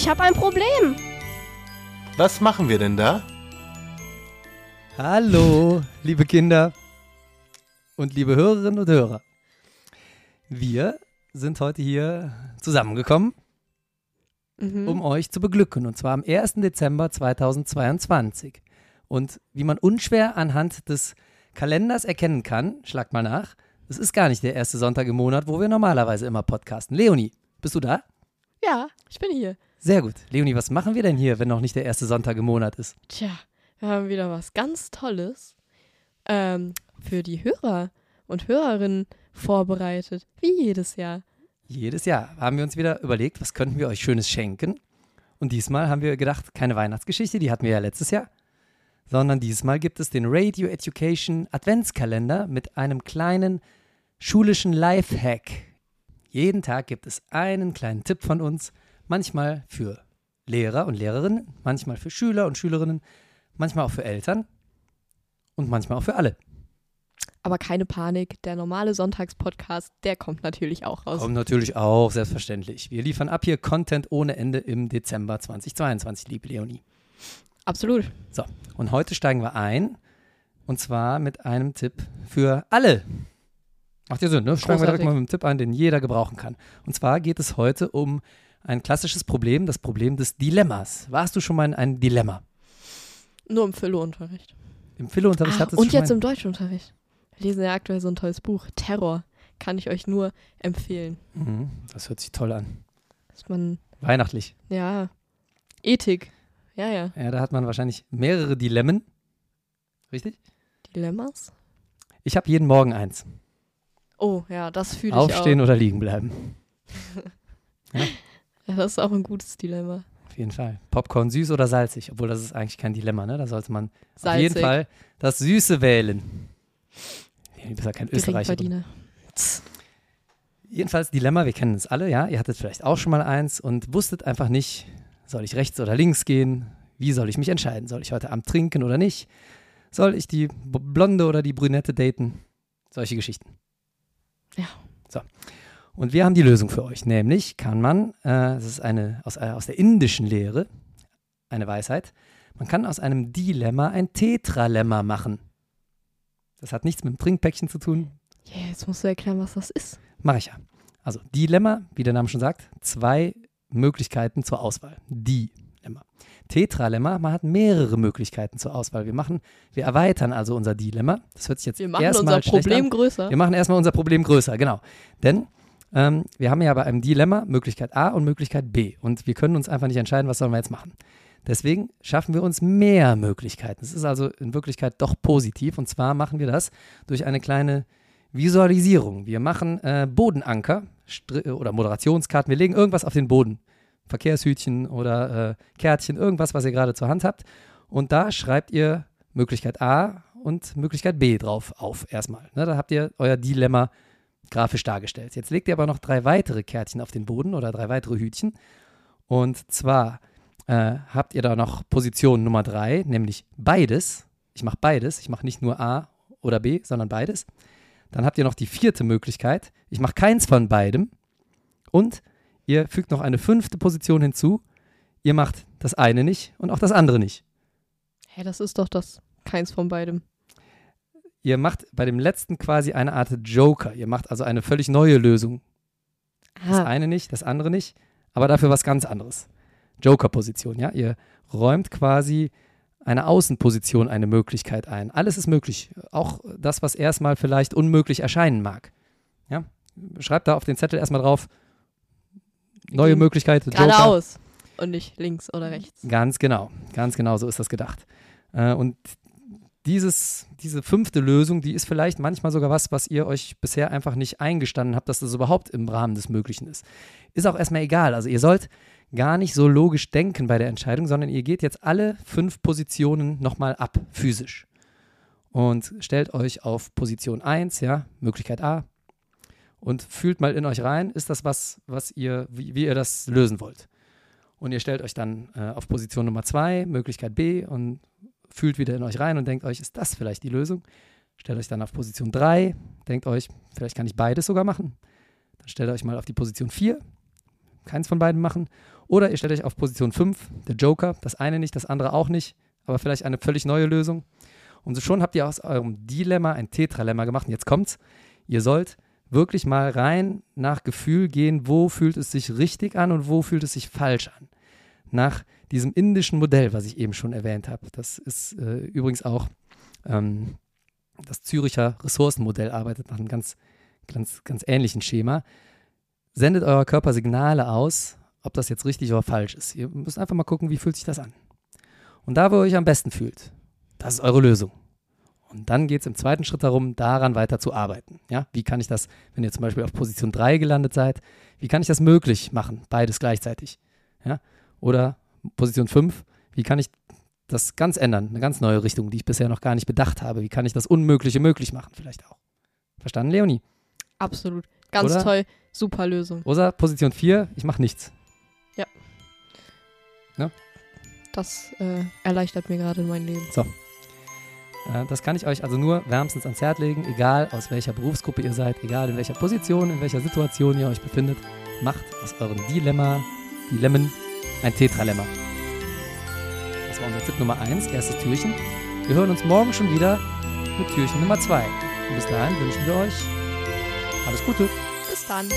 Ich habe ein Problem. Was machen wir denn da? Hallo, liebe Kinder und liebe Hörerinnen und Hörer. Wir sind heute hier zusammengekommen, Mhm. um euch zu beglücken. Und zwar am 1. Dezember 2022. Und wie man unschwer anhand des Kalenders erkennen kann, schlagt mal nach, es ist gar nicht der erste Sonntag im Monat, wo wir normalerweise immer podcasten. Leonie, bist du da? Ja, ich bin hier. Sehr gut. Leonie, was machen wir denn hier, wenn noch nicht der erste Sonntag im Monat ist? Tja, wir haben wieder was ganz Tolles ähm, für die Hörer und Hörerinnen vorbereitet. Wie jedes Jahr. Jedes Jahr haben wir uns wieder überlegt, was könnten wir euch Schönes schenken. Und diesmal haben wir gedacht, keine Weihnachtsgeschichte, die hatten wir ja letztes Jahr, sondern diesmal gibt es den Radio Education Adventskalender mit einem kleinen schulischen Lifehack. Jeden Tag gibt es einen kleinen Tipp von uns, manchmal für Lehrer und Lehrerinnen, manchmal für Schüler und Schülerinnen, manchmal auch für Eltern und manchmal auch für alle. Aber keine Panik, der normale Sonntagspodcast, der kommt natürlich auch raus. Kommt natürlich auch, selbstverständlich. Wir liefern ab hier Content ohne Ende im Dezember 2022, liebe Leonie. Absolut. Und heute steigen wir ein und zwar mit einem Tipp für alle. Macht ja Sinn, ne? Steigen wir direkt mal mit einem Tipp ein, den jeder gebrauchen kann. Und zwar geht es heute um ein klassisches Problem, das Problem des Dilemmas. Warst du schon mal in einem Dilemma? Nur im Philo-Unterricht. Im Philo-Unterricht Ah, hattest du und jetzt im Deutschunterricht. Wir lesen ja aktuell so ein tolles Buch. Terror. Kann ich euch nur empfehlen. Mhm, Das hört sich toll an. Dass man, Weihnachtlich. ja, Ethik. Ja, ja. Ja, da hat man wahrscheinlich mehrere Dilemmen. Richtig? Dilemmas? Ich habe jeden Morgen eins. Oh, ja, das fühle ich Aufstehen auch. oder liegen bleiben. Ja, das ist auch ein gutes Dilemma. Auf jeden Fall. Popcorn süß oder salzig? Obwohl das ist eigentlich kein Dilemma, ne? Da sollte man auf Salzig. jeden Fall das Süße wählen. Nee, Du bist ja kein Österreicher. Jedenfalls Dilemma, wir kennen es alle, ja. Ihr hattet vielleicht auch schon mal eins und wusstet einfach nicht, soll ich rechts oder links gehen? Wie soll ich mich entscheiden? Soll ich heute Abend trinken oder nicht? Soll ich die Blonde oder die Brünette daten? Solche Geschichten. Ja. So. Und wir haben die Lösung für euch. Nämlich kann man, äh, das ist eine aus, äh, aus der indischen Lehre, eine Weisheit, man kann aus einem Dilemma ein Tetralemma machen. Das hat nichts mit dem Trinkpäckchen zu tun, Ja, jetzt musst du erklären, was das ist. Mache ich ja. Also Dilemma, wie der Name schon sagt, zwei Möglichkeiten zur Auswahl. Dilemma. Tetralemma, man hat mehrere Möglichkeiten zur Auswahl. Wir machen, wir erweitern also unser Dilemma. Das hört sich jetzt Wir machen erstmal unser Problem größer. Wir machen erstmal unser Problem größer, genau. Denn ähm, wir haben ja bei einem Dilemma Möglichkeit A und Möglichkeit B. Und wir können uns einfach nicht entscheiden, was sollen wir jetzt machen. Deswegen schaffen wir uns mehr Möglichkeiten. Es ist also in Wirklichkeit doch positiv. Und zwar machen wir das durch eine kleine Visualisierung. Wir machen äh, Bodenanker Str- oder Moderationskarten. Wir legen irgendwas auf den Boden. Verkehrshütchen oder äh, Kärtchen, irgendwas, was ihr gerade zur Hand habt. Und da schreibt ihr Möglichkeit A und Möglichkeit B drauf auf erstmal. Ne, da habt ihr euer Dilemma grafisch dargestellt. Jetzt legt ihr aber noch drei weitere Kärtchen auf den Boden oder drei weitere Hütchen. Und zwar äh, habt ihr da noch Position Nummer drei, nämlich beides. Ich mache beides. Ich mache nicht nur A oder B, sondern beides. Dann habt ihr noch die vierte Möglichkeit. Ich mache keins von beidem. Und ihr fügt noch eine fünfte Position hinzu. Ihr macht das eine nicht und auch das andere nicht. Hä, das ist doch das. Keins von beidem. Ihr macht bei dem letzten quasi eine Art Joker. Ihr macht also eine völlig neue Lösung. Das Ah, eine nicht, das andere nicht, aber dafür was ganz anderes. Joker-Position, ja. Ihr räumt quasi eine Außenposition eine Möglichkeit ein. Alles ist möglich. Auch das, was erstmal vielleicht unmöglich erscheinen mag. Ja. Schreibt da auf den Zettel erstmal drauf. Neue gehen Möglichkeit. Geradeaus. Und nicht links oder rechts. Ganz genau, ganz genau so ist das gedacht. Äh, und dieses, diese fünfte Lösung, die ist vielleicht manchmal sogar was, was ihr euch bisher einfach nicht eingestanden habt, dass das überhaupt im Rahmen des Möglichen ist. Ist auch erstmal egal. Also ihr sollt gar nicht so logisch denken bei der Entscheidung, sondern ihr geht jetzt alle fünf Positionen nochmal ab, physisch. Und stellt euch auf Position 1, ja, Möglichkeit A, und fühlt mal in euch rein, ist das was, was ihr, wie, wie ihr das lösen wollt. Und ihr stellt euch dann äh, auf Position Nummer 2, Möglichkeit B, und fühlt wieder in euch rein und denkt euch, ist das vielleicht die Lösung? Stellt euch dann auf Position 3, denkt euch, vielleicht kann ich beides sogar machen. Dann stellt euch mal auf die Position 4, keins von beiden machen. Oder ihr stellt euch auf Position 5, der Joker, das eine nicht, das andere auch nicht, aber vielleicht eine völlig neue Lösung. Und so schon habt ihr aus eurem Dilemma ein Tetralemma gemacht. Und jetzt kommt's. Ihr sollt wirklich mal rein nach Gefühl gehen, wo fühlt es sich richtig an und wo fühlt es sich falsch an. Nach diesem indischen Modell, was ich eben schon erwähnt habe. Das ist äh, übrigens auch ähm, das Züricher Ressourcenmodell arbeitet nach einem ganz, ganz, ganz ähnlichen Schema. Sendet euer Körper Signale aus, ob das jetzt richtig oder falsch ist. Ihr müsst einfach mal gucken, wie fühlt sich das an. Und da, wo ihr euch am besten fühlt, das ist eure Lösung. Und dann geht es im zweiten Schritt darum, daran weiter zu arbeiten. Ja, wie kann ich das, wenn ihr zum Beispiel auf Position 3 gelandet seid, wie kann ich das möglich machen, beides gleichzeitig? Ja, oder Position 5, wie kann ich das ganz ändern, eine ganz neue Richtung, die ich bisher noch gar nicht bedacht habe? Wie kann ich das Unmögliche möglich machen, vielleicht auch? Verstanden, Leonie? Absolut. Ganz Oder? toll. Super Lösung. Rosa, Position 4, ich mache nichts. Das äh, erleichtert mir gerade mein Leben. Äh, Das kann ich euch also nur wärmstens ans Herz legen, egal aus welcher Berufsgruppe ihr seid, egal in welcher Position, in welcher Situation ihr euch befindet. Macht aus eurem Dilemma, Dilemmen, ein Tetralemma. Das war unser Tipp Nummer 1, erstes Türchen. Wir hören uns morgen schon wieder mit Türchen Nummer 2. Und bis dahin wünschen wir euch alles Gute. Bis dann.